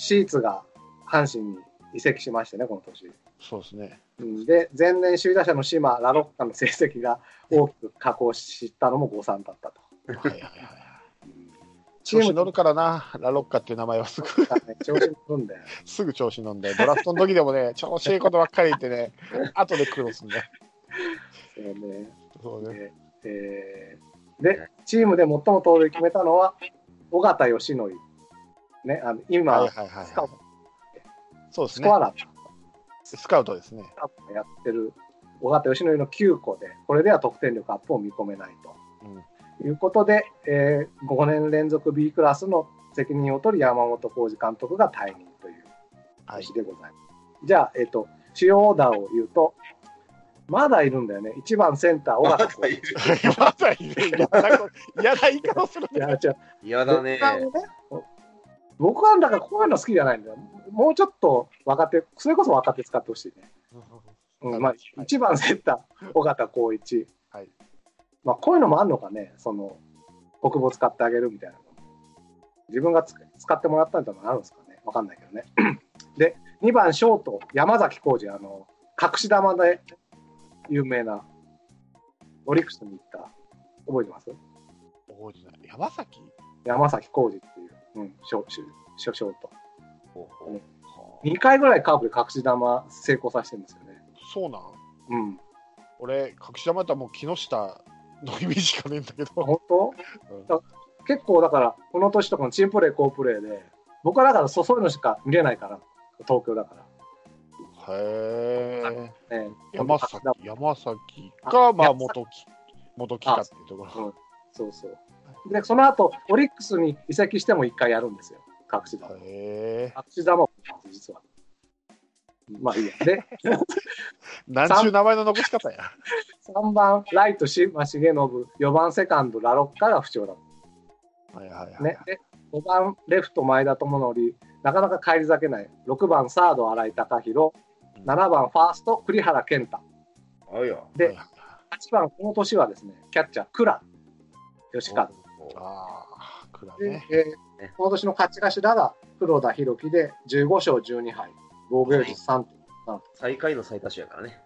シーツが阪神に移籍しましてね、この年。そうですね。うんで、前年首位打者の島、ラロッカの成績が大きく下降したのも誤算だったと。はいはいはい。チーム調子乗るからな、ラロッカっていう名前はすぐ、調子に乗るんだよ。すぐ調子乗んで、ドラフトの時でもね、調子いいことばっかり言ってね、後で苦労すんだよ。そうね。そうね。でえーで、チームで最も盗塁決めたのは、尾形義則。ね、あの今、はいはいはいスカウトはい。そうですねスコア。ラースカウトですね。やってる尾形義則の9個で、これでは得点力アップを見込めないと。うんいうことで、えー5年連続 B クラスの責任を取り山本浩二監督が退任というはい年。でございます。じゃあ、えっ、と、主要オーダーを言うと、まだいるんだよね。1番センター、尾 ま形だいる。まだいる嫌な言い方をするいや、違う。嫌だね僕はだからこういうの好きじゃないんだよ。もうちょっと若手、それこそ若手使ってほしいね。うんまあ、1番センター、尾形浩一。はいまあ、こういうのもあるのかね、その、国母使ってあげるみたいなの。自分がつ使ってもらったみたいなのあるんですかね？わかんないけどね。で、2番ショート、山崎浩二、あの、隠し玉で有名な、オリックスに行った、覚えてます？覚えてない山崎？山崎浩二っていう、うん、ショショショショート。ほうほう2回ぐらいカーブで隠し玉成功させてるんですよね。そうなん？うん。俺、隠し玉だったらもう木下のイメージしかねえんだけど。本当、うんだ結構だから、この年とかのチームプレー、好プレーで、僕はだからそそういうのしか見れないから、東京だかへえ。ら。ね、山崎だ、山崎か、まあ、山元木、元木かっていうところ。そうそう。で、その後、オリックスに移籍しても1回やるんですよ、隠し玉。隠し玉を実は。まあいいや。で、なんちゅう名前の残し方や。3番、ライト、島重信、4番、セカンド、ラロッカが不調だ。はいはいはい。ね、で5番レフト前田智則なかなか返り咲けない6番サード新井貴弘7番ファースト栗原健太あいや。ではいはい8番この年はですねキャッチャー倉吉川ああ、くらでね。、えーこの年の勝ち頭が黒田博樹で15勝12敗防御率3最下位の最多種やからね。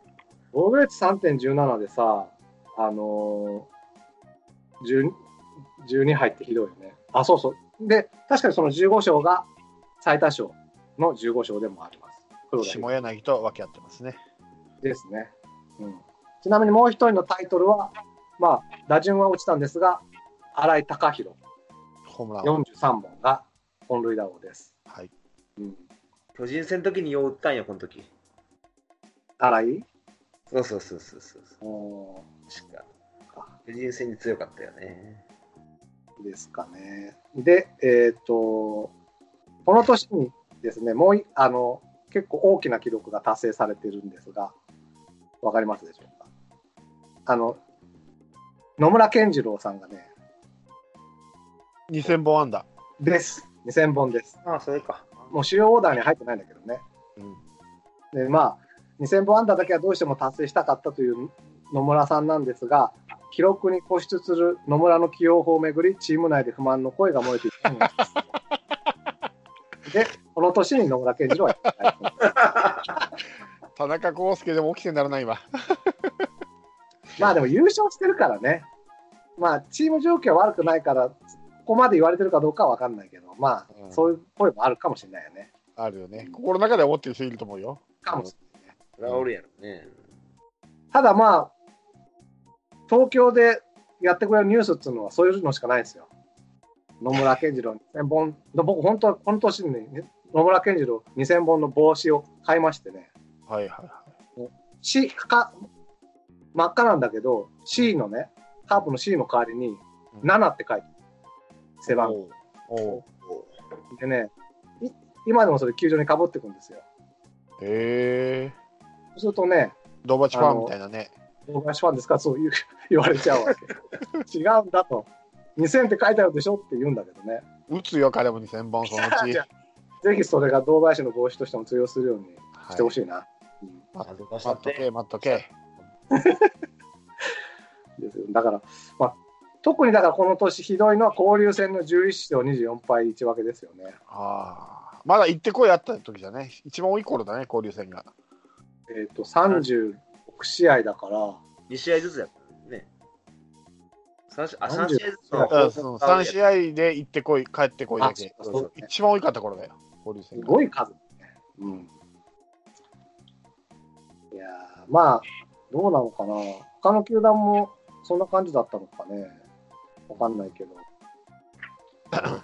防御率3.17でさあのー、10 12敗ってひどいよねあそうそうで確かにその15勝が最多勝の15勝でもあります黒田下柳と分け合ってますね。ですね。うん、ちなみにもう一人のタイトルは、まあ、打順は落ちたんですが、新井貴弘ホームラン。43本が本塁打王です。はい。うん、巨人戦の時によう打ったんや、この時。新井？そうそうそうそうそう。お確か。巨人戦に強かったよね。ーですかね。で、えっ、と、この年にですね、もういあの結構大きな記録が達成されているんですが、わかりますでしょうか？あの、野村健次郎さんがね、2000本安打。です。2000本です。ああ、それか。もう主要オーダーに入ってないんだけどね。うん。でまあ、2000本安打だけはどうしても達成したかったという野村さんなんですが、記録に固執する野村の起用法をめぐり、チーム内で不満の声が漏れていたんです。で、この年に野村健次郎は田中康介でも起きてならないわ。まあでも優勝してるからね、まあチーム状況は悪くないから、ここまで言われてるかどうかは分かんないけど、まあうんそういう声もあるかもしれないよね。あるよね。心の中で思ってる人いると思うよ。かもしれない。それはおるやろね。ただまあ、東京でやってくれるニュースっていうのはそういうのしかないですよ。野村健次郎2000本、僕本当はこの年に、ね、野村健次郎2000本の帽子を買いましてね、はいはいはい。C か真っ赤なんだけど、C のね、カープの C の代わりに7って書いてる背番号。でね、い今でもそれ球場にかぶってくんですよ。へえ。そうするとね、ドーバチファンみたいなね。大林ファンですか？そう言う 言われちゃうわけ。違うんだと。2000って書いてあるでしょって言うんだけどね。打つよ、彼も2000本そのうち。ぜひそれが堂林の帽子としても通用するようにしてほい。しいな。待っとけ、待っとけ。ですよだから、まあ、特にだからこの年ひどいのは交流戦の11勝24敗1分けですよね。ああ。まだ行ってこいあった時だね。一番多い頃だね、交流戦が。えっ、と、36試合だから、2試合ずつやったんね。3試合あ3 30試合ずつそううんそう3試合で行ってこい、帰ってこいだけ。あそうそう一番多かった頃だよ、交流す戦が。ごい数、ね。うん。いやーまあ、どうなのかな。他の球団もそんな感じだったのかね。わかんないけど。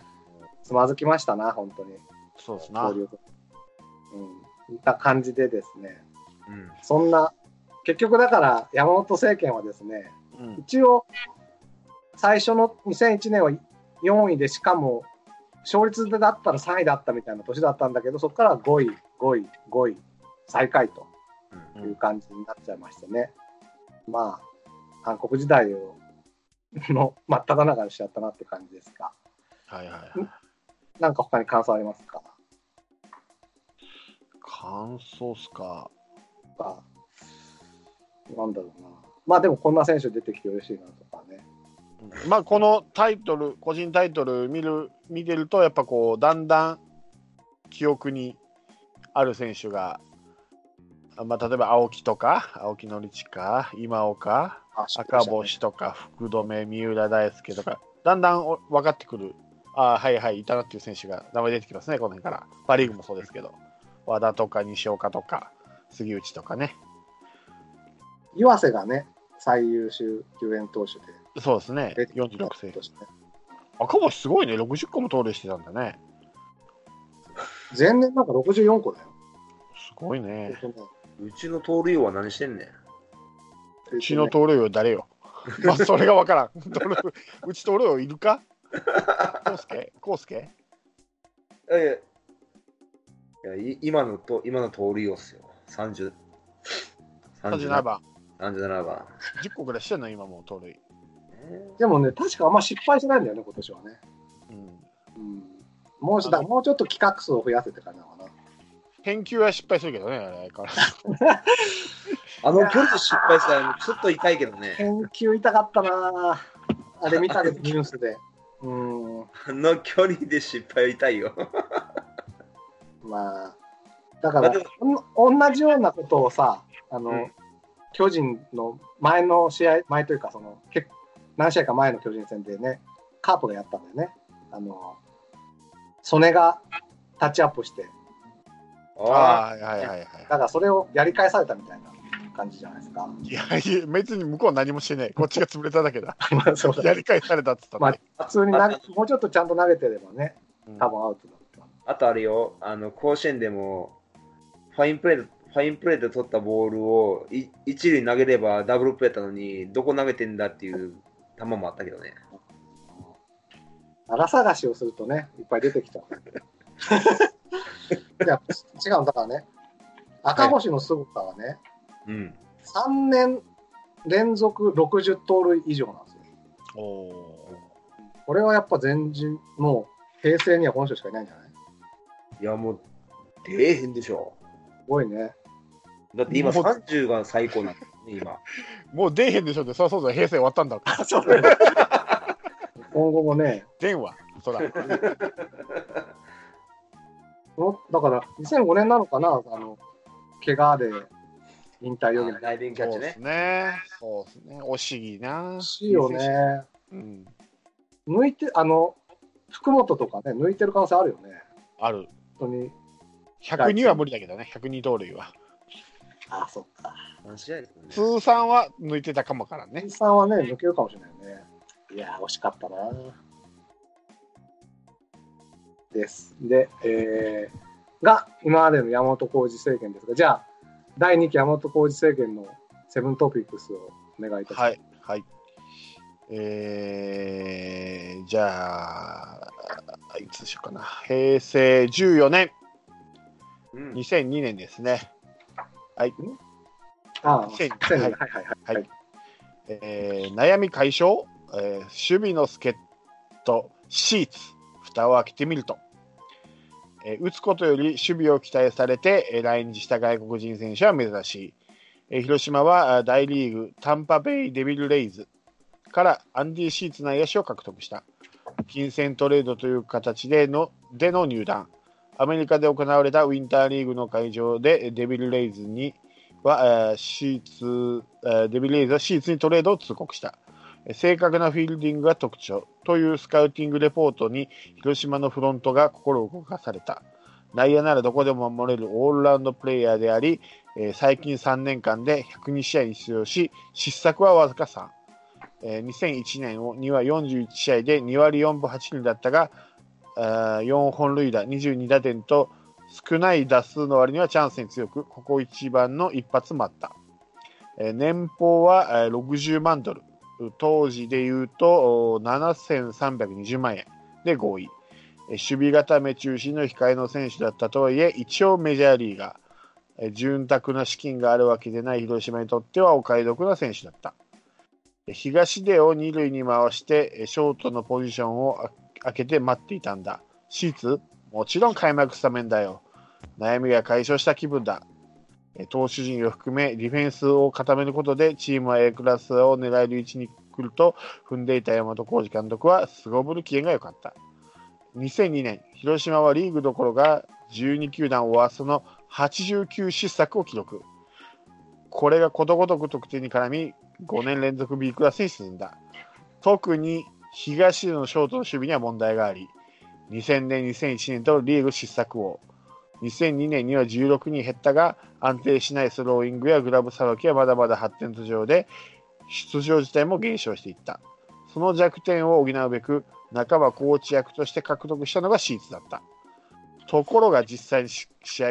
つまずきましたな、本当に。そうですな。うん。た感じでですね。うん。そんな、結局だから山本政権はですね、うん一応、最初の2001年は4位で、しかも、勝率でだったら3位だったみたいな年だったんだけど、そこから5位、5位、5位、最下位とうんいう感じになっちゃいましてね。まあ、韓国時代を の真っ只中にしちゃったなって感じですが、はいはいはい。なんか他に感想ありますか？感想っすか？かなんだろうな。まあでもこんな選手出てきて嬉しいなとかね。まあ、このタイトル、個人タイトル見る見てると、やっぱこう、だんだん記憶にある選手が、あまあ、例えば青木とか、青木宣親、今岡、あ赤星とか、福留、三浦大輔とか、だんだんお分かってくる、あはいはい、いたなっていう選手が名前出てきますね、この辺から。パ・リーグもそうですけど、和田とか西岡とか、杉内とかね。岩瀬がね、最優秀救援投手でそうですね出て、きた46歳赤星すごいね、60個も盗塁してたんだね。前年なんか64個だよ。すごいね。うちの盗塁王は何してんねん。うちの盗塁王誰よ？まあ、それが分からん。うち盗塁王いるか？コウスケコウスケいやいやいやい今のと今の盗塁王っすよ。30 ?37 番。37番。10個ぐらいしてんの？今もう盗塁。えでもね、確かあんま失敗しないんだよね、今年はね。うん。うん、もうしだもうちょっと企画数を増やせってかな。返球は失敗するけどね、あれから。あの距離で失敗したらちょっと痛いけどね。研究痛かったなあれ見たけど、ニュースで。うん、あの距離で失敗は痛いよ。まあ、だから同じようなことをさ、あの、うん巨人の前の試合、前というか、その、結何試合か前の巨人戦でね、カープがやったんだよね。あの、曽根がタッチアップして、あはいはいはいはい。だからそれをやり返されたみたいな感じじゃないですか。いやいや、別に向こうは何もしてない。こっちが潰れただけだ。まあそうだやり返されたっつったまあ、普通に投げもうちょっとちゃんと投げてればね、うん多分アウトだった。あとあれよ、あの甲子園でもファインプレーでファインプレーで取ったボールをい一塁に投げればダブルプレーだったのに、どこ投げてんだっていう球もあったけどね。荒探しをするとね、いっぱい出てきちゃう。いや、違う、だからね、赤星の凄さはね、うん。3年連続60盗塁以上なんですよ。おーこれはやっぱ前人、もう平成にはこの人しかいないんじゃない？いや、もう、出えへんでしょ。すごいね。だって今もう30が最高なんだよね、今。もう出えへんでしょって、そうそうそう、平成終わったんだ。そうだね今後もね、電話、そら。このだから2005年なのかな、あの、怪我で引退余儀なライデンキャッチねそうです。ね。そうですね。惜しいな。欲しいよね。うん。抜いて、あの、福本とかね、抜いてる可能性あるよね。ある。本当に。102は無理だけどね、102盗塁は。あ、そっか。何試合ですもんね。通算は抜いてたかもわからんね店。さんはね、抜けるかもしれないね。いやー、惜しかったな。です。で、えー、が、今までの山本浩二政権ですが、じゃあ、第2期山本浩二政権のセブントピックスをお願いいたします。はい、はい。えー、じゃあ、いつでしょうかな。平成14年、うん。2002年ですね。ああ、2000はいはいははいいはい。はいはいえー悩み解消、えー守備の助っ人、シーツ、蓋を開けてみると、え打つことより守備を期待されて、え来日した外国人選手は珍しい。え広島は大リーグ、タンパベイ・デビル・レイズからアンディ・シーツ内野手を獲得した。金銭トレードという形でのでの入団。アメリカで行われたウィンターリーグの会場でデビル・レイズには、シーツデビル・レイズはシーツにトレードを通告した。正確なフィールディングが特徴というスカウティングレポートに広島のフロントが心を動かされた。内野ならどこでも守れるオールラウンドプレイヤーであり、え最近3年間で102試合に出場し、失策はわずか3。えー2001年には41試合で2割4分8厘だったが、4本塁打、22打点と少ない打数の割にはチャンスに強く、ここ一番の一発もあった。え年俸は60万ドル、当時で言うと7320万円で合意。守備固め中心の控えの選手だったとはいえ、一応メジャーリーガー。潤沢な資金があるわけでない広島にとってはお買い得な選手だった。東出を二塁に回して、ショートのポジションを開けて待っていたんだ。シーツもちろん開幕スタメンだよ。悩みが解消した気分だ。投手陣を含めディフェンスを固めることでチームは A クラスを狙える位置に来ると踏んでいた山本浩二監督はすごぶる機嫌が良かった。2002年、広島はリーグどころが12球団ワーストの89失策を記録。これがことごとく得点に絡み、5年連続 B クラスに進んだ。特に東のショートの守備には問題があり、2000年、2001年とリーグ失策王。2002年には16人減ったが、安定しないスローイングやグラブさばきはまだまだ発展途上で、出場自体も減少していった。その弱点を補うべく、半ばコーチ役として獲得したのがシーツだった。ところが実際に試合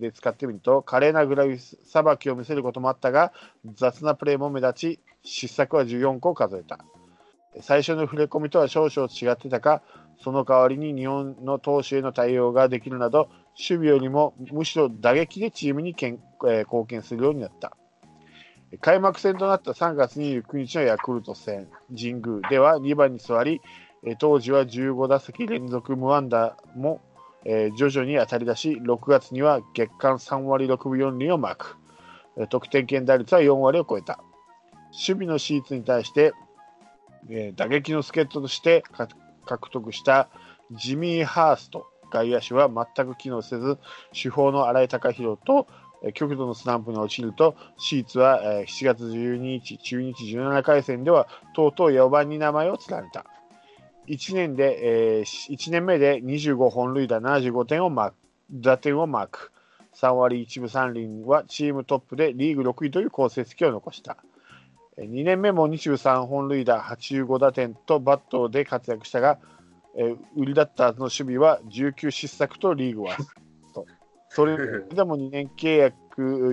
で使ってみると、華麗なグラブさばきを見せることもあったが、雑なプレーも目立ち、失策は14個を数えた。最初の触れ込みとは少々違ってたか、その代わりに日本の投手への対応ができるなど、守備よりもむしろ打撃でチームにけん、えー貢献するようになった。開幕戦となった3月29日のヤクルト戦、神宮では2番に座り、当時は15打席連続無安打も、えー徐々に当たり出し、6月には月間3割6分4厘をマーク。得点圏打率は4割を超えた。守備のシーツに対して、えー打撃の助っ人として獲得したジミー・ハースト外野手は全く機能せず、主砲の新井貴弘と極度のスランプに陥ると、シーツは7月12日、中日17回戦では、とうとう4番に名前を連ねた。1年で、えー、1年目で25本塁打75点をマーク、打点をマーク。3割1分3厘はチームトップでリーグ6位という好成績を残した。2年目も23本塁打85打点とバットで活躍したが、えー売りだったはずの守備は19失策とリーグはと それでも2年契約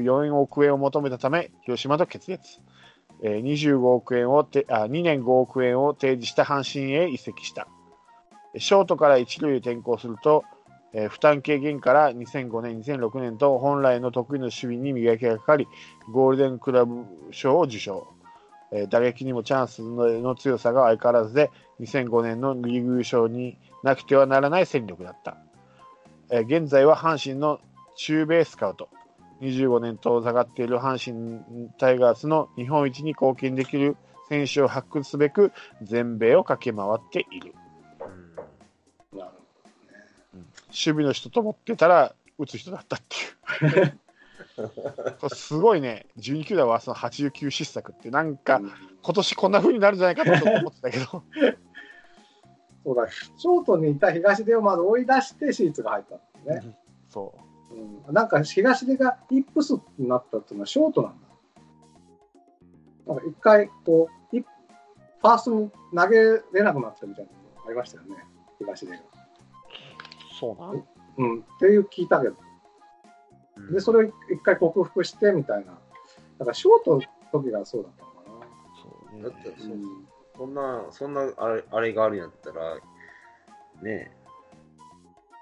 4億円を求めたため広島と決裂、えー25億円をてあ2年5億円を提示した阪神へ移籍した。ショートから一塁へ転向すると、えー負担軽減から2005年2006年と本来の得意の守備に磨きがかかりゴールデンクラブ賞を受賞えー打撃にもチャンスのの強さが相変わらずで、2005年のリーグ優勝になくてはならない戦力だった。えー現在は阪神の中米スカウト、25年遠ざかっている阪神タイガースの日本一に貢献できる選手を発掘すべく、全米を駆け回っている。うん守備の人と思ってたら、打つ人だったっていう。すごいね、12球団はその89失策って、なんか、うん今年こんな風になるんじゃないかと思ってたけど。そうだ、ショートにいた東出をまず追い出してシーツが入ったんですね。そう。うん、なんか東出がイップスになったっていうのはショートなんだ。なんか一回こう、ファーストに投げれなくなったみたいなのありましたよね、東出が。そうなん？うん、っていう聞いたけど。うんで、それを一回克服してみたいな。だからショートの時がそうだったのかそうね。だってな。うん。そんな、そんなあれあれがあるんやったら、ねえ、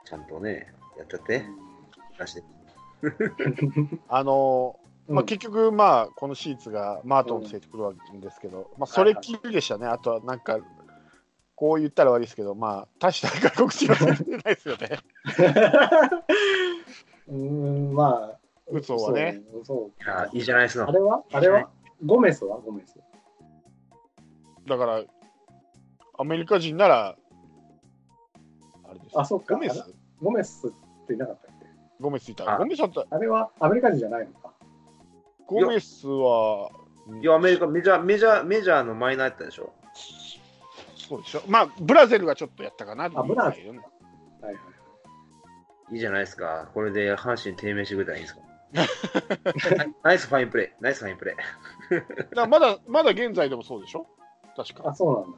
ちゃんとね、やっちゃって、出して。あのーまあ、うん結局、まあ、このシーツがマートンとついてくるわけですけど、まあ、それっきりでしたね、あとはなんか、こう言ったら悪いですけど、まあ、大した外国人は出てないですよね、うん、まあ、打つ方はね。そういや、いいじゃないですかあ。れは？あれは？ゴメスは？ゴメス。だから、アメリカ人なら、あれですあ、そっか。ゴメス？ゴメスっていなかったっけ？ゴメスいた。あゴメスだった。あれは？アメリカ人じゃないのか。ゴメスは、いや、アメリカ、メジャー、メジャー、メジャーのマイナーやったでしょ。そうでしょ。まあ、ブラゼルがちょっとやったかなあブラゼル。はいはい。いいじゃないですか。これで阪神低迷してくれたらいいんですか。ナイスファインプレー。ナイスファインプレー。だまだ、まだ現在でもそうでしょ？確か。あ、そうなんだ。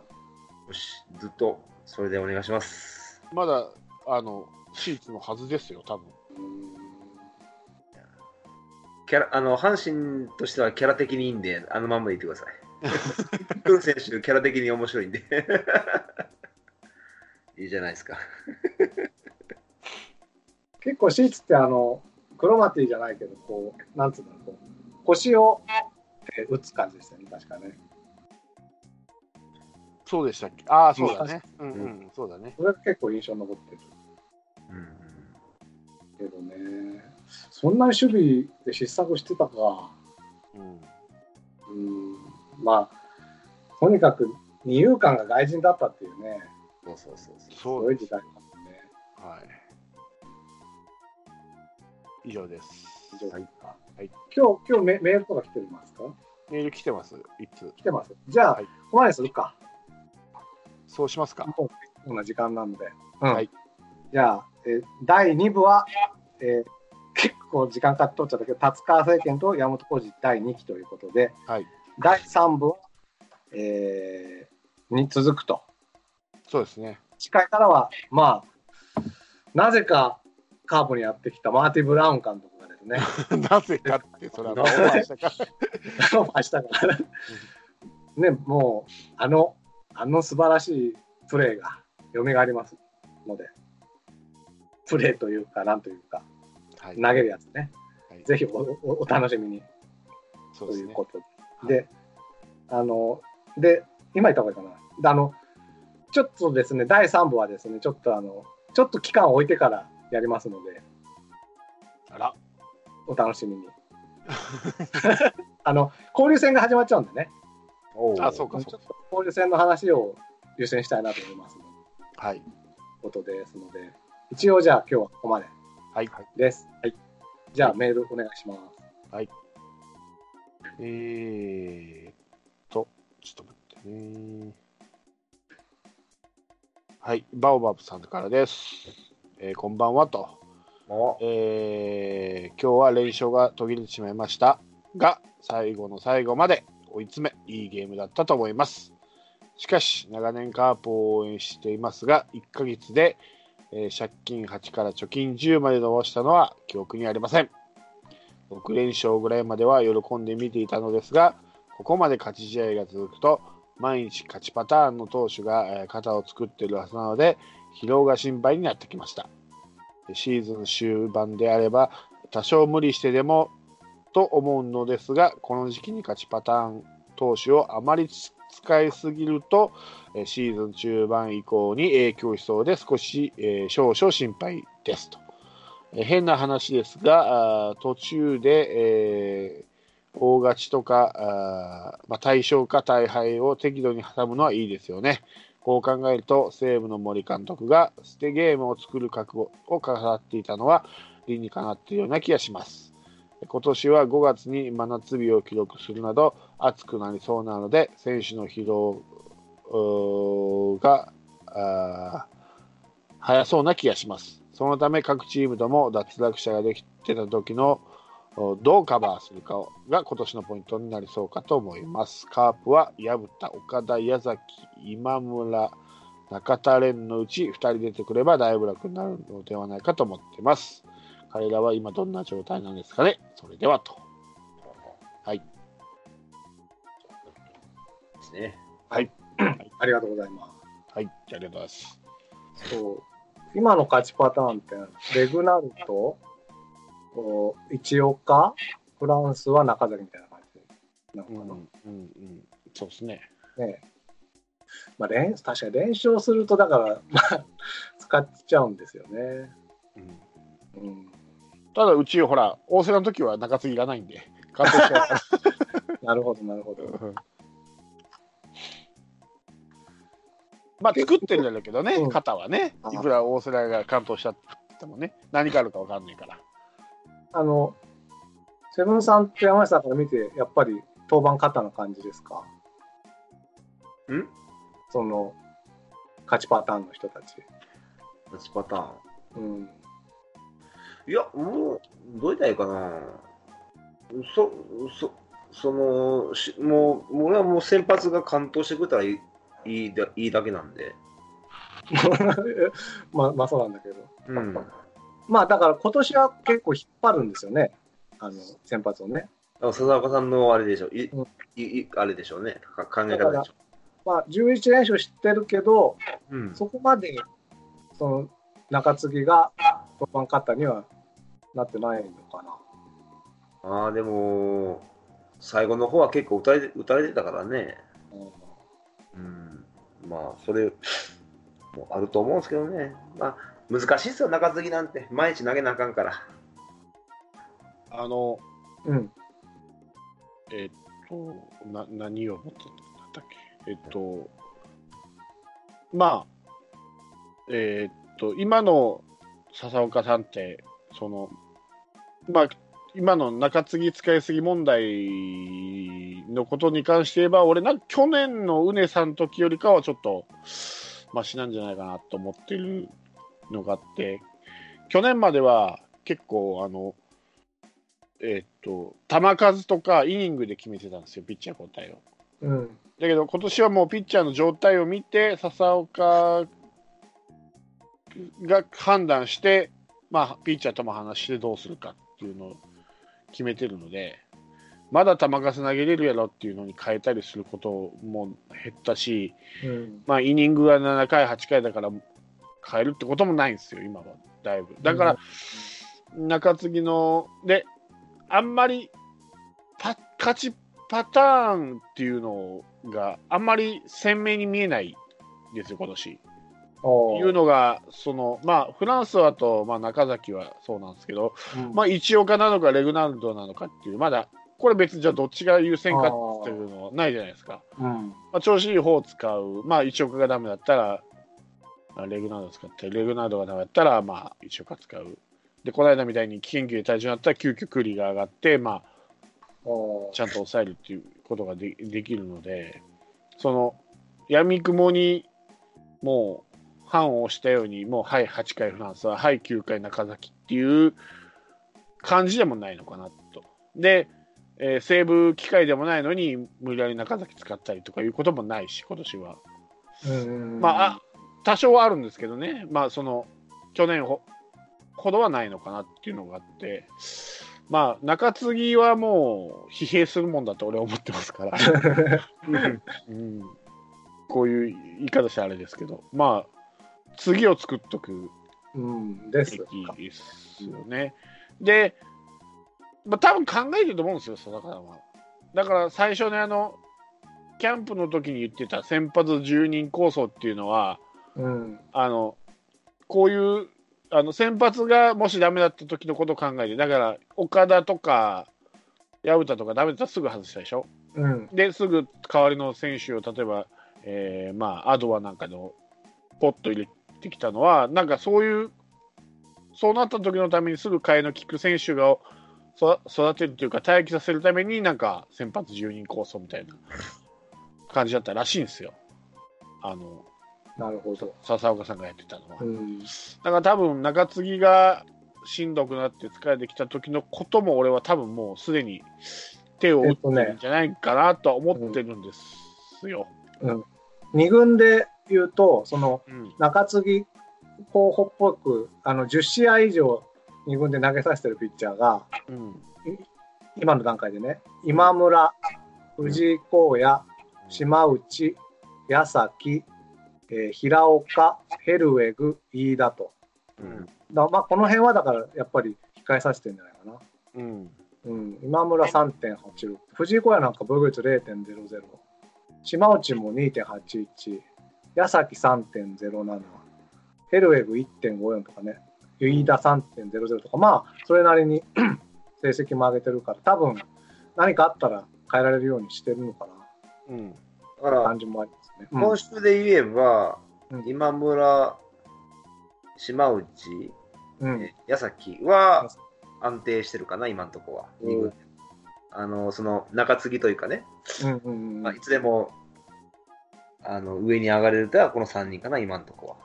よし、ずっとそれでお願いします。まだ、あの、シーツのはずですよ、多分。キャラあの阪神としてはキャラ的にいいんで、あのまんまでいってください。クル選手、キャラ的に面白いんで。いいじゃないですか。結構シーツってあの、クロマティじゃないけど、こう、なんつうんだろう、こう腰を打つ感じでしたよね、確かね。そうでしたっけ？ああ、そうだね。うんうん、そうだね。それが結構印象に残ってるうんけどね。そんなに守備で失策してたか。うん。うん。まあ、とにかく二遊間が外人だったっていうね、そうそうそうそう。そそう。いう時代だったね。はい。以上です。以上ですかはい今日、今日メメールとか来てますか？メール来てます。いつ？来てます。じゃあ、はいここまでにするか。そうしますか。もうこんな時間なので。うんはいじゃあ、えー第2部は、えー結構時間かかっとっちゃったけど、達川政権と山本浩二第2期ということで、はい。第3部は、えーに続くと。そうですね。次回からは、まあ、なぜかカープにやってきたマーティ・ブラウン監督がですね、なぜかって、それはオファーしたから。オファーしたから、ね、もう、あの、あの素晴らしいプレーが蘇りますので、プレーというか、なんというか、はい。投げるやつね、はいぜひおおお楽しみにそうですね。ということで、あの、で、今言った方がいいかな。であの、ちょっとですね、第3部はですね、ちょっとあの、ちょっと期間を置いてからやりますので、あら。お楽しみに。あの、交流戦が始まっちゃうんでね、あ、そうか、ちょっそうか。と交流戦の話を優先したいなと思いますので、はい。ことですので、一応じゃあ今日はここまではい。です。はい。じゃあメールお願いします。えーっと、ちょっと待ってね。はい。バオバブさんからです。えーこんばんはと。おえー今日は連勝が途切れてしまいましたが、最後の最後まで追い詰め、いいゲームだったと思います。しかし、長年カープを応援していますが、1ヶ月で、えー借金8から貯金10まで伸ばしたのは記憶にありません。6連勝ぐらいまでは喜んで見ていたのですが、ここまで勝ち試合が続くと、毎日勝ちパターンの投手がえー肩を作っているはずなので、疲労が心配になってきました。シーズン終盤であれば、多少無理してでもと思うのですが、この時期に勝ちパターン投手をあまり使いすぎると、シーズン中盤以降に影響しそうで、少し、えー少々心配ですと。えー変な話ですが、途中で、えー大勝ちとか、あまあ、大勝か大敗を適度に挟むのはいいですよね。こう考えると、西武の森監督が捨てゲームを作る覚悟を語っていたのは理にかなっているような気がします。今年は5月に真夏日を記録するなど暑くなりそうなので、選手の疲労が早そうな気がします。そのため各チームとも脱落者ができてた時のどうカバーするかが今年のポイントになりそうかと思います。カープは薮田、岡田、矢崎、今村、中田蓮のうち2人出てくればだいぶ楽になるのではないかと思っています。彼らは今どんな状態なんですかねそれではと。はい。ですね。ありがとうございます。はい。ありがとうございます。そう今の勝ちパターンって、レグナルト、こう一岡、フランスは中崎みたいな感じなうん、のかうん、うん。そうですね。な。ねまあ、連確かに連勝すると、だから、まあ、使っちゃうんですよね。うん、うん、ただ、うち、ほら、大瀬良の時は中継ぎいらないんで、なるほど、なるほど。まあ、作ってるんだけどね、うん肩はねあ、いくら大瀬良が完投したってもね、何かあるか分かんないから。あの、セブンさんって山下さんから見て、やっぱり登板勝ったな感じですか？ん？その、勝ちパターンの人たち。8パターン？うん。いや、もう、どう言ったらいいかな。そ、そ、その、しもう、もう俺はもう先発が完投してくれたらいいいいだいいだけなんで。まあ、まあそうなんだけど。うん。まあだから今年は結構引っ張るんですよね。あの、先発をね。あ笹岡さんのあれでしょ。いうんいいあれでしょうね。か考え方でしょ。まあ11連勝知ってるけど、うん。そこまで、その、中継ぎが登板勝ったにはなってないのかな。ああ、でも、最後の方は結構打たれて打たれてたからね。うんうん。まあ、それ、もあると思うんですけどね。まあ、難しいですよ、中継ぎなんて。毎日投げなあかんから。あの、うん。えっと、な何を思ってたっけ？えっと、まあ、えっと、今の笹岡さんって、その、まあ、今の中継ぎ使いすぎ問題のことに関して言えば、俺な去年のうねさん時よりかはちょっとマシなんじゃないかなと思ってるのがあって、去年までは結構、あの、えっと、球数とかイニングで決めてたんですよ、ピッチャー交代を。うん。だけど今年はもうピッチャーの状態を見て、笹岡が判断して、まあ、ピッチャーとも話してどうするかっていうのを決めてるので、まだ球数投げれるやろっていうのに変えたりすることも減ったし、うん。まあ、イニングが7回、8回だから変えるってこともないんですよ、今はだいぶ。だから、中継ぎの、で、あんまりパ勝ちパターンっていうのがあんまり鮮明に見えないですよ、今年。おいうのが、そのまあ、フランスはと、まあ、中崎はそうなんですけど、うんまあ、一岡なのかレグナルドなのかっていう、まだ、これ別にじゃあどっちが優先かっていうのはないじゃないですか。うん。まあ、調子いい方を使う、まあ、一岡がダメだったら、まあレグナルド使って、レグナルドがダメだったら、まあ、一岡使う。で、この間みたいに危険球で体重になったら、急遽クリが上がって、まあ、おちゃんと抑えるっていうことがでできるので、その、闇雲に、もう、反をしたように、もう、はい、8回フランスは、はい、9回中崎っていう感じでもないのかなと。で、えーセーブ機会でもないのに、無理やり中崎使ったりとかいうこともないし、今年は。うん。まあ、あ多少はあるんですけどね、まあ、その去年ほほどはないのかなっていうのがあって、まあ、中継ぎはもう疲弊するもんだと俺は思ってますから、うん、こういう言い方したらあれですけど、まあ、次を作っとくうん。ですべ。きですよね。で、まあ、多分考えてると思うんですよ、佐々さんは。だから最初ね、あの、キャンプの時に言ってた先発10人構想っていうのは、うん。あの、こういう、あの、先発がもしダメだった時のことを考えて、だから、岡田とか、矢蓋とかダメだったらすぐ外したでしょ？うん。で、すぐ代わりの選手を、例えば、えーまあ、アドアなんかの、ポッと入れてきたのは、なんかそういう、そうなった時のためにすぐ替えの利く選手がそ育てるというか、待機させるために、なんか先発10人構想みたいな感じだったらしいんですよ。あの、なるほど。笹岡さんがやってたのは。うん。だから多分中継ぎがしんどくなって疲れてきた時のことも俺は多分もうすでに手を打ってるんじゃないかなとは思ってるんですよ。二軍で言うと、そのうん中継ぎ候補っぽく、あの10試合以上二軍で投げさせてるピッチャーが、うん今の段階でね、今村、藤井荒野、島内、矢崎、えー平岡、ヘルウェグ、飯田と。うん。だまあ、この辺はだからやっぱり控えさせてるんじゃないかな。うん。うん、今村3.86、藤井小屋なんか防御率0.00、島内も2.81、矢崎3.07、ヘルウェグ1.54とかね、飯田3.00とか、まあ、それなりに 成績も上げてるから、多分何かあったら変えられるようにしてるのかうんだからな感、じもありますね。うん今週で言えば、うん今村、島内、うん。え矢崎は安定してるかな、今のところは。あの、その、中継ぎというかね、うんうんうんまあ、いつでも、あの、上に上がれるとはこの3人かな、今のところは。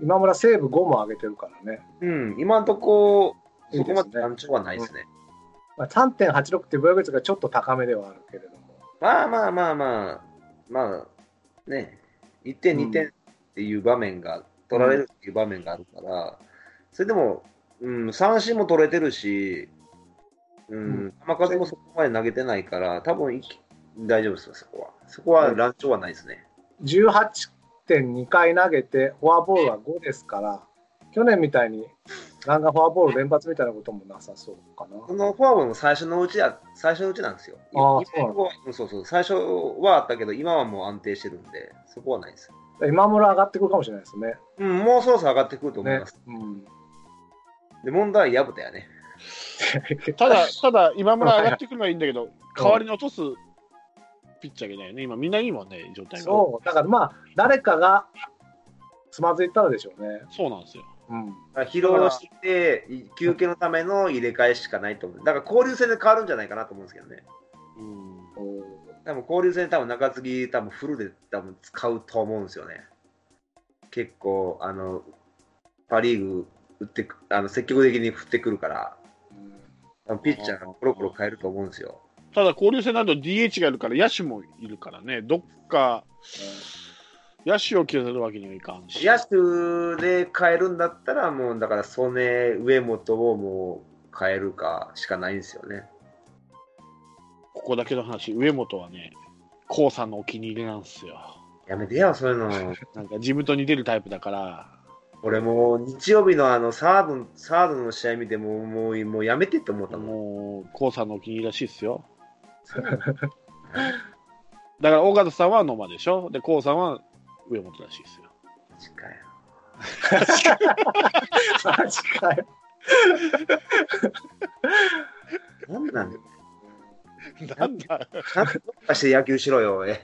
今村西武5も上げてるからね。うん、今のとこそこまで単調はないですね。まあ、3.86って防御率がちょっと高めではあるけれども。まあまあまあまあ、まあ、ね、1点、うん2点っていう場面が、取られるっていう場面があるから、それでも、うん、三振も取れてるし、うん、球数もそこまで投げてないから、多分いき大丈夫ですよ、そこは。そこは乱調はないですね。18.2回投げて、フォアボールは5ですから、去年みたいにガンガンフォアボール連発みたいなこともなさそうかな。このフォアボールも最初のうちや、最初のうちなんですよ。ああ今はうんそうそう、最初はあったけど、今はもう安定してるんで、そこはないです。今村上がってくるかもしれないですね。うん、もうそろそろ上がってくると思いねます。うん、で、問題は薮田やね。ただ、ただ、今村上がってくるのはいいんだけど、代わりに落とすピッチャーがいないよね。今、みんないいもんね、状態が。そう、だからまあ、誰かがつまずいたらでしょうね。そうなんですよ。うん、疲労して、休憩のための入れ替えしかないと思う。だから交流戦で変わるんじゃないかなと思うんですけどね。うんお多分交流戦多分中継ぎ多分フルで多分使うと思うんですよね。結構、あの、パ・リーグ打ってくあの積極的に振ってくるから、多分ピッチャーがコロコロ変えると思うんですよ。ただ、交流戦など DH がいるから、野手もいるからね、どっか、野手を削るわけにはいかんし。野手で変えるんだったら、もうだから、曽根、上本をもう変えるかしかないんですよね。ここだけの話、上本はね、コウさんのお気に入りなんですよ。やめてよ、そういうの。なんか、地元に出るタイプだから、俺もう日曜日のあのサードサードの試合見てもうもうもうやめてって思ったもん。もう、コウさんのお気に入りらしいですよ。だから、尾形さんは野間でしょ？で、コウさんは上本らしいですよ。近いマジかよ。なんなんだよ。なんだ、ちゃんとして野球しろよ。え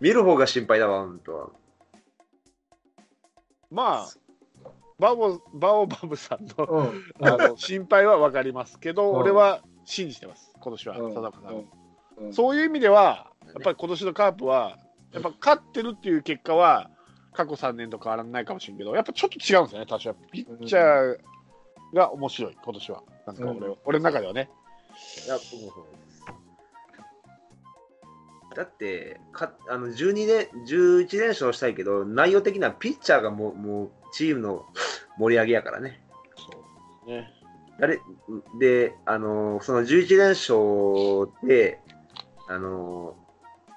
見る方が心配だわ、本当。まあ、バオバオバブさんのうん、あの心配は分かりますけど、うん俺は信じてます、今年は、うん佐々岡さんを。うんそういう意味では、やっぱり今年のカープは、やっぱ勝ってるっていう結果は、過去3年と変わらないかもしれんけど、やっぱちょっと違うんですよね、多少。ピッチャーが面白い、今年は。なんか俺は、俺の中ではね。いや、そうです。だって、かあの12連11連勝したいけど、内容的にはピッチャーがもうもうチームの盛り上げやからね。そうね誰で、あのその11連勝で、あの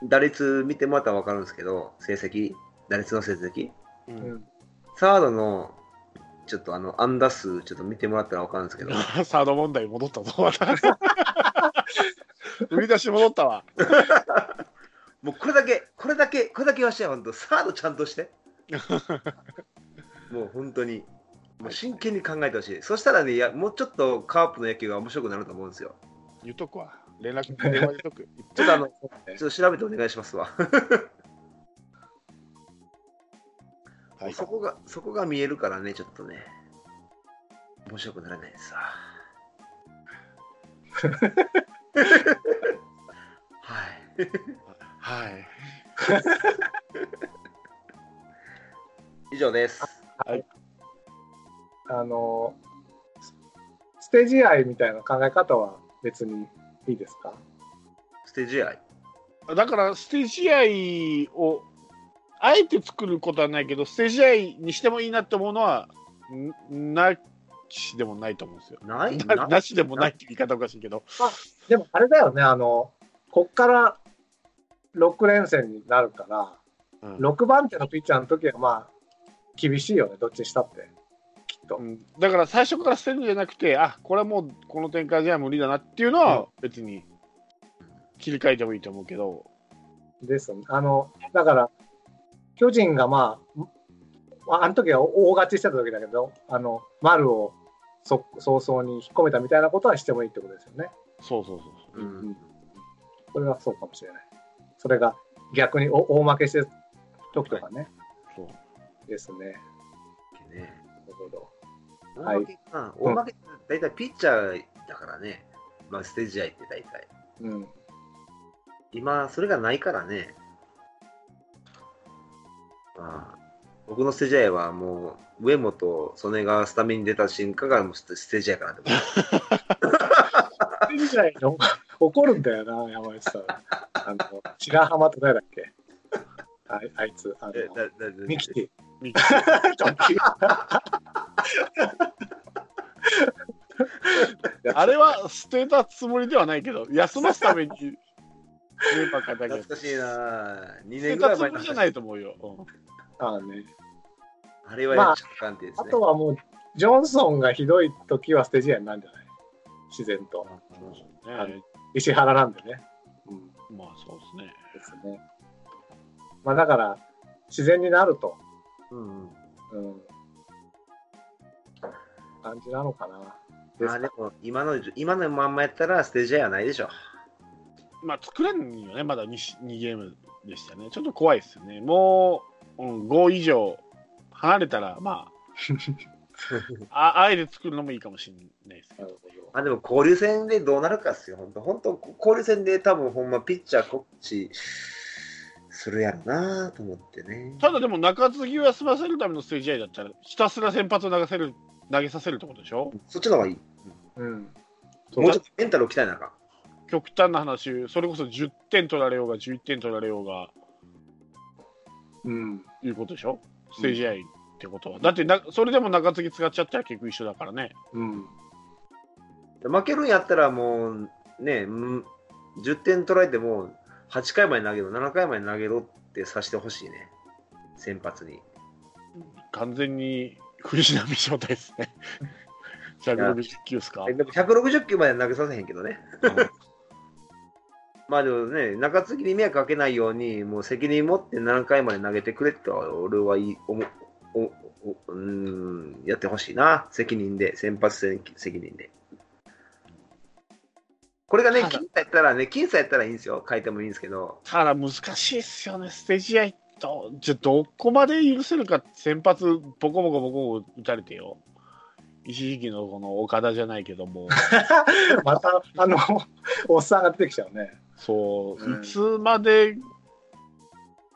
打率見てもらったら分かるんですけど、成績、打率の成績、ううんんサードのちょっとあの安打数、ちょっと見てもらったら分かるんですけど、サード問題戻ったぞ、また。売り出し戻ったわ。もうこれだけ、これだけ、これだけはしてよ、本当、サードちゃんとして。もう本当に、もう真剣に考えてほしい。そしたらね、いやもうちょっとカープの野球が面白くなると思うんですよ。言っとくわ。連絡、電話言っとく。ちょっとあの、ちょっと調べてお願いしますわ。はい、そこが、そこが見えるからね、ちょっとね、面白くならないですわ。はい。はい。以上です。あの、ステージ愛みたいな考え方は別にいいですか？ステージ愛。だから、ステージ愛を、あえて作ることはないけど、ステージ愛にしてもいいなって思うのは、んなしでもないと思うんですよ。ない？ななしでもないって言い方おかしいけど、でもあれだよね、あの、こっから6連戦になるから、うん6番手のピッチャーの時はまあ、厳しいよね、どっちにしたって。と。うんだから最初から捨てるんじゃなくて、あこれはもうこの展開じゃ無理だなっていうのは、別に切り替えてもいいと思うけど、ですね。あの、だから、巨人がまあ、ああの時は大勝ちしてた時だけど、あの、丸をそ早々に引っ込めたみたいなことはしてもいいってことですよね。そうそうそう。うん。それはそうかもしれない。それが逆にお大負けしてる時とかね。そうですね。ねほど。大負けかな大負けって大体ピッチャーだからね。まあ、ステージ試合って大体。うん。今、それがないからね。まあ、僕のステージ試合はもう、上本、曽根がスタメンに出た瞬間がもうステステージ試合かなって思う。いいじゃないの怒るんだよな、山内さん。あの、白浜と誰だっけ？あいあいつ、あのえ、だだだミキティ。ミ あれは捨てたつもりではないけど、休ますためにメンバーけど、懐かしいな2捨て年ぐらい前のたつもりじゃないと思うよ。うんああね。あれはやっちゃったんですあね。とはもう、ジョンソンがひどい時はステージアになるんじゃない？自然と。あのね石原なんでね。うん。まあそうですね。ですね。まあだから、自然になると、うんうんうん、感じなのかな。まあでも今の今のまんまやったらステージはないでしょ。まあ作れんよね、まだ 2, 2ゲームでしたね。ちょっと怖いですよね。もう、うん、5以上離れたら、まあ、ああえて作るのもいいかもしれないですけど。あでも交流戦でどうなるかっすよ、本当、本当、交流戦で多分ほんまピッチャーこっちするやろなと思ってね。ただでも中継ぎを休ませるためのステージ試合だったら、ひたすら先発を投げせる投げさせるってことでしょ？そっちの方がいい。うん。もうちょっとメンタルを鍛えなあかん。極端な話、それこそ10点取られようが、11点取られようが、うん。いうことでしょ？ステージ試合ってことは。だってな、それでも中継ぎ使っちゃったら結局一緒だからね。うん。負けるんやったらもうね、うん10点取られても8回まで投げろ、7回まで投げろってさしてほしいね。先発に。完全に藤波状態ですね。160球ですか？えでも160球まで投げさせへんけどね。まあでもね、中継ぎに迷惑かけないように、もう責任持って7回まで投げてくれって俺はいい思うおおうーんやってほしいな、責任で、先発責責任で。これがね、僅差やったらね、僅差やったらいいんですよ、書いてもいいんですけど、ただ難しいっすよね、ステージ試合と。じゃあどこまで許せるか、先発、ボコボコボコ打たれてよ。一時期のこの岡田じゃないけども、また、あの、おっさんが出てきちゃうね。そう、うんいつまで、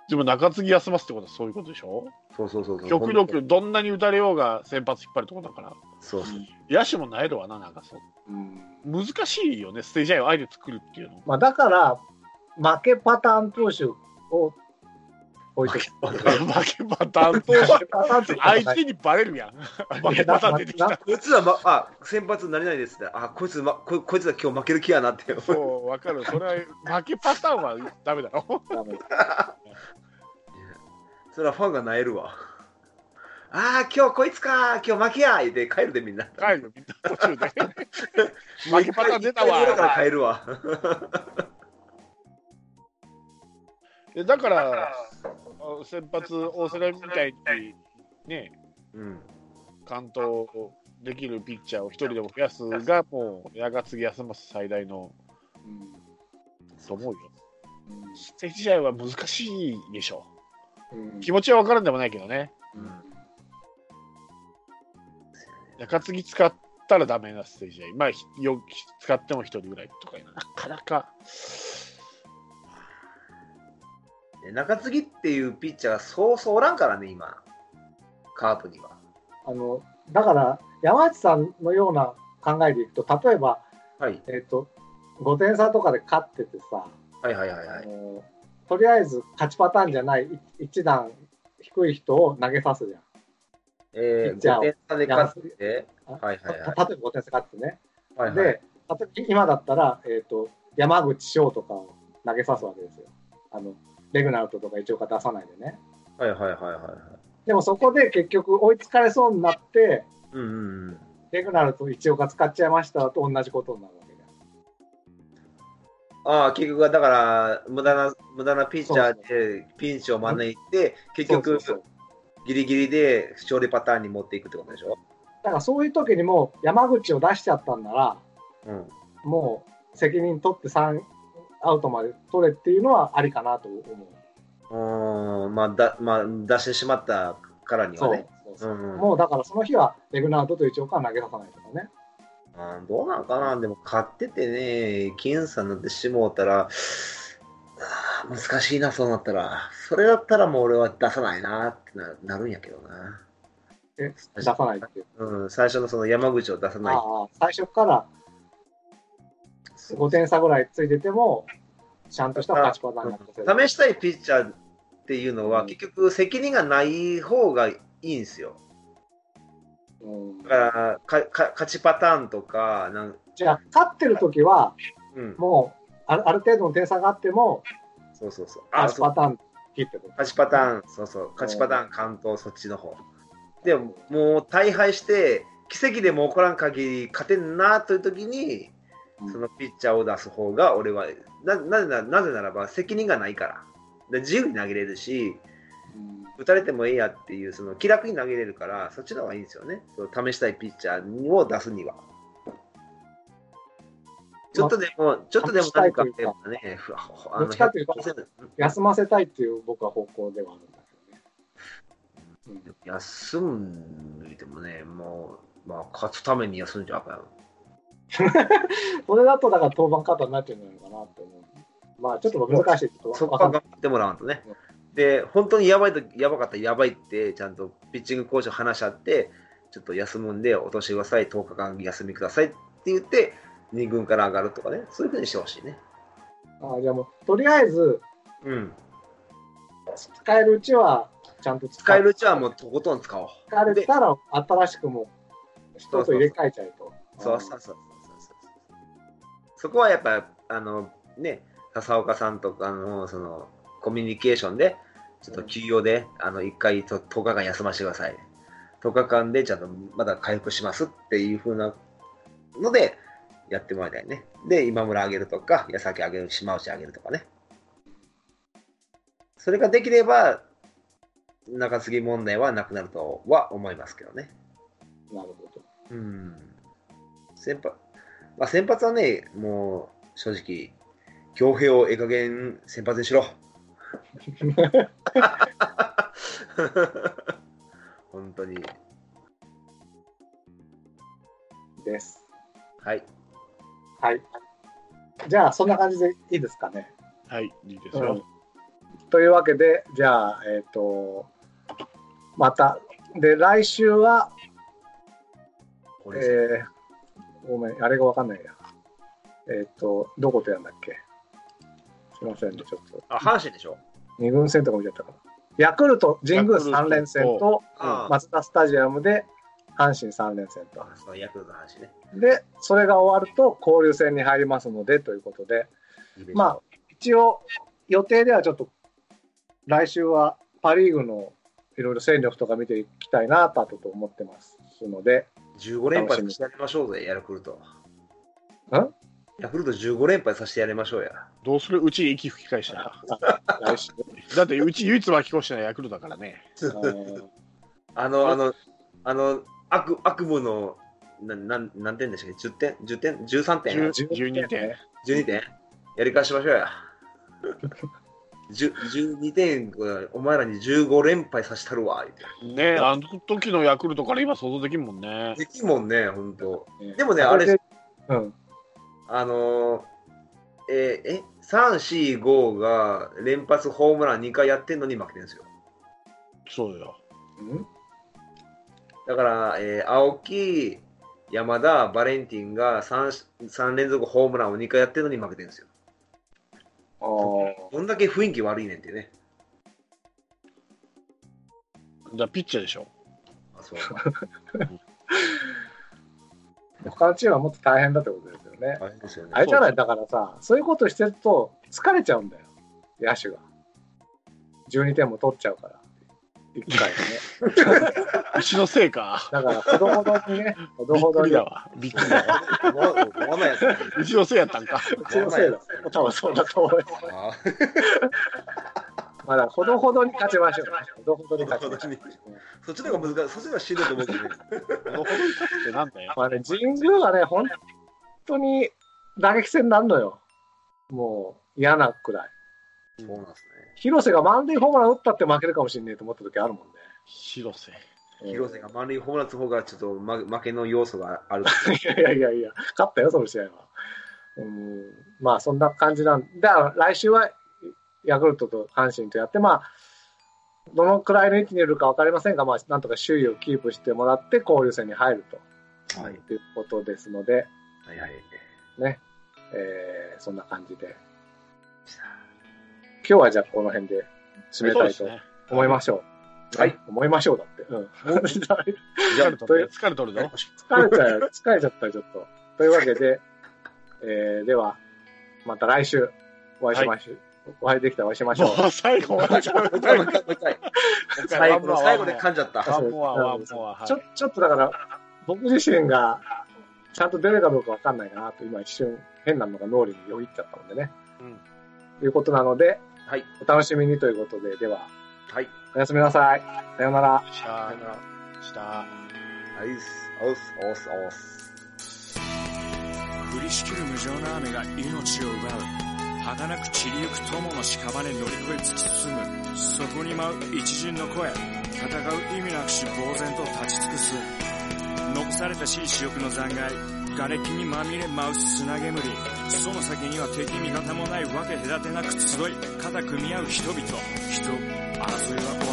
でも中継ぎ休ますってことはそういうことでしょ？そうそうそうそう。極力どんなに打たれようが先発引っ張るってことだから、そうそう。野手もなえるわな、なんかそう。うん。難しいよね、ステージ試合をあえて作るっていうの。まあだから、負けパターン投手を置いてきた。負けパターン投手負けパターンって言ったら相手にバレるやん。負けパターン出てきた。こいつは、ま、あ、先発何々ですって、あ、こいつ、ま、ここいつは今日負ける気やなって。そう、わかる。それは負けパターンはダメだろ。ダメそれはファンがなえるわ。ああ、今日こいつか、今日負けや言って帰るでみんな。帰るよ、みんな途中で。負けパターン出たわ一回ぐらいから帰るわ。でだから、先発、大瀬良みたいに、ね、うん。完投できるピッチャーを一人でも増やすが、もう、矢が次休ます最大のうんと思うよ。ステージ試合は難しいでしょ。ううん気持ちは分からんでもないけどね。うん中継ぎ使ったらダメなステージ試合。まあ、よ使っても一人ぐらいとかなかなか。中継ぎっていうピッチャーがそうそうおらんからね、今。カープには。あのだから山内さんのような考えでいくと例えば、はい。えっと5点差とかで勝っててさ、はいはいはいはい。とりあえず勝ちパターンじゃないい一段低い人を投げさすじゃん。えー、じゃあ5点差で勝って、あはいはいはいた例えば5点差勝ってね。はいはい。で、例えば今だったら、えっと山口翔とかを投げさすわけですよ。あのレグナルトとか一応出さないでね。はいはいはいはいはい。でもそこで結局追いつかれそうになって、うんうんうん。レグナルト一岡使っちゃいましたと同じことになるわけじゃん。ああ、結局はだから、無駄な、無駄なピッチャーでピンチを招いて、結局、ギリギリで勝利パターンに持っていくってことでしょ？だからそういう時にも山口を出しちゃったんなら、うん。もう責任取って3アウトまで取れっていうのはありかなと思う。うーん、まあ、だ、まあ、出してしまったからにはね。そうそうそう。うんもうだからその日はレグナードと一応は投げささないとかね。あーどうなんかなでも買っててね、僅差になってしもうたら、難しいな、そうなったら。それだったらもう俺は出さないなってななるんやけどな。え、出さないっていう。うん、最初のその山口を出さない。ああ、最初から5点差ぐらいついてても、ちゃんとした勝ちパターンになってて試したいピッチャーっていうのは、うん結局責任がない方がいいんですよ。うんだからかか勝ちパターンとか、なんじゃあ、勝ってる時は、うん、もうあるある程度の点差があっても、そうそうそう。勝ちパターン切ってこと。勝ちパターン、そうそう、勝ちパターン、関東、そっちの方。でも、もう大敗して、奇跡でも起こらん限り勝てんなという時に、うんそのピッチャーを出す方が、俺は、ななぜななぜならば責任がないから。で自由に投げれるし、うん打たれてもいいやっていう、その気楽に投げれるから、そっちの方がいいんですよね。その試したいピッチャーを出すには。ちょっとでも、ちょっとでも何かあればね、どっちかというと100%休ませたいっていう僕は方向ではあるんだけどね。うん休んでもね、もう、まあ、勝つために休んじゃうから。それだとだから登板方になっちゃうんじゃないかなって思う。まあちょっと難しい。そこは頑張ってもらわんとね。で、本当にやばいと、やばかったらやばいって、ちゃんとピッチングコーチと話し合って、ちょっと休むんで、落としてください、10日間休みくださいって言って、2軍から上がるとかね、そういうふうにしてほしいね。あじゃあもう、とりあえず、うん。使えるうちはちゃんと使使えるうちはもうとことん使おう。使えたら新しくもう人と入れ替えちゃうと。そうそうそうそこはやっぱ、あの、ね、笹岡さんとかの、その、コミュニケーションで、ちょっと休養で、あの、1回と10日間休ませてください。10日間でちゃんとまだ回復しますっていう風なので、やってもらいたいね。で、今村あげるとか、矢崎あげる、島内あげるとかね。それができれば、中継ぎ問題はなくなるとは思いますけどね。なるほど。うん。先発、まあ、先発はね、もう正直、強兵をええ加減先発にしろ。本当に。です。はい。はい。じゃあ、そんな感じでいいですかね。はい、いいですようん。というわけで、じゃあ、えっ、と、また、で、来週は、これえー、ごめん、あれがわかんないや。えっ、と、どことやんだっけ？すいませんね、ちょっと。あ、阪神でしょ？二軍戦とか見ちゃったから。ヤクルト、神宮3連戦と、あマツダスタジアムで阪神3連戦と。あ、そう、ヤクルトの話ね。で、それが終わると交流戦に入りますのでということで、いいでまあ、一応、予定ではちょっと、来週はパ・リーグのいろいろ戦力とか見ていきたいなとあとと思ってますので、15連敗させてやりましょうぜ、ヤクルト。んヤクルト15連敗させてやりましょうや。どうする？うち息吹き返した だってうち唯一巻き越してないヤクルトだからね。あの、あの、あの、悪悪夢の、ななん何点でしたっけ ?10 点 ?10 点 ?13 点？10 12点。?12 点？やり返しましょうや。10 12点、お前らに15連敗させたるわ。ねあの時のヤクルトから今想像できんもんね。できんもんね、ほんと。ねでもね、あれ、うん、あのーえーえ、3、4、5が連発ホームラン2回やってんのに負けてるんですよ。そうよ。うん？だから、えー青木、山田、バレンティンが 3, 3連続ホームランを2回やってるのに負けてるんですよ。どんだけ雰囲気悪いねんってね。じゃあピッチャーでしょ。あそう 他のチームはもっと大変だってことですよね。大変ですよね。あれじゃない？だからさ、そういうことしてると疲れちゃうんだよ、野手が。12点も取っちゃうから、1回でね。うちのせいか。だから、ほどほどにね、ほどほどに。くりだわ。びっくりだわ。のせいやったんか。うちのせいだ。多分そうだと思います。あまあ、だからほどほどに勝ちましょう。ほどほどに勝ちましょう。ーそっちの方が難しい。そっちの方がしんどいと思うけどね。このほどに勝つってなんだよ。まあね、神宮はね、本当に打撃戦になるのよ。もう嫌なくらい。そうなんですね。広瀬が満塁ホームラン打ったって負けるかもしれないと思った時あるもんね。広瀬。広瀬が満塁ホームラン打つ方がちょっと負負けの要素がある。いやいやいやいや、勝ったよ、その試合は。うん、まあ、そんな感じなんだから、来週はヤクルトと阪神とやって、まあ、どのくらいの位置にいるか分かりませんが、まあ、なんとか首位をキープしてもらって、交流戦に入ると、はい。い、うことですので、はいはい。ね、えーそんな感じで、今日はじゃあこの辺で締めたいと。思いましょう。はい。思いましょうだって。うん。疲 じゃ疲れとるね疲れとるぞ。れちゃう、疲れちゃったよ、ちょっと。というわけで、えー、では、また来週お会いしましょう。お会いできたらお会いしましょう。最後。最後の最後で噛んじゃった。ワンモア、ワンモア。はいちょ、ちょっとだから、僕自身が、ちゃんと出るかどうかわかんないかなと、今一瞬変なのが脳裏によぎっちゃったのでね。うんということなので、はい。お楽しみにということで、では、はい。おやすみなさい。さようなら。しゃーした。はい。おす、おす、おす。降りしきる無情な雨が命を奪う儚く散りゆく友の屍乗り越え突き進むそこに舞う一陣の声戦う意味なくし呆然と立ち尽くす残されたしい死翼の残骸瓦礫にまみれ舞う砂煙。その先には敵味方もないわけ隔てなく集い肩組み合う人々。人争いは終わ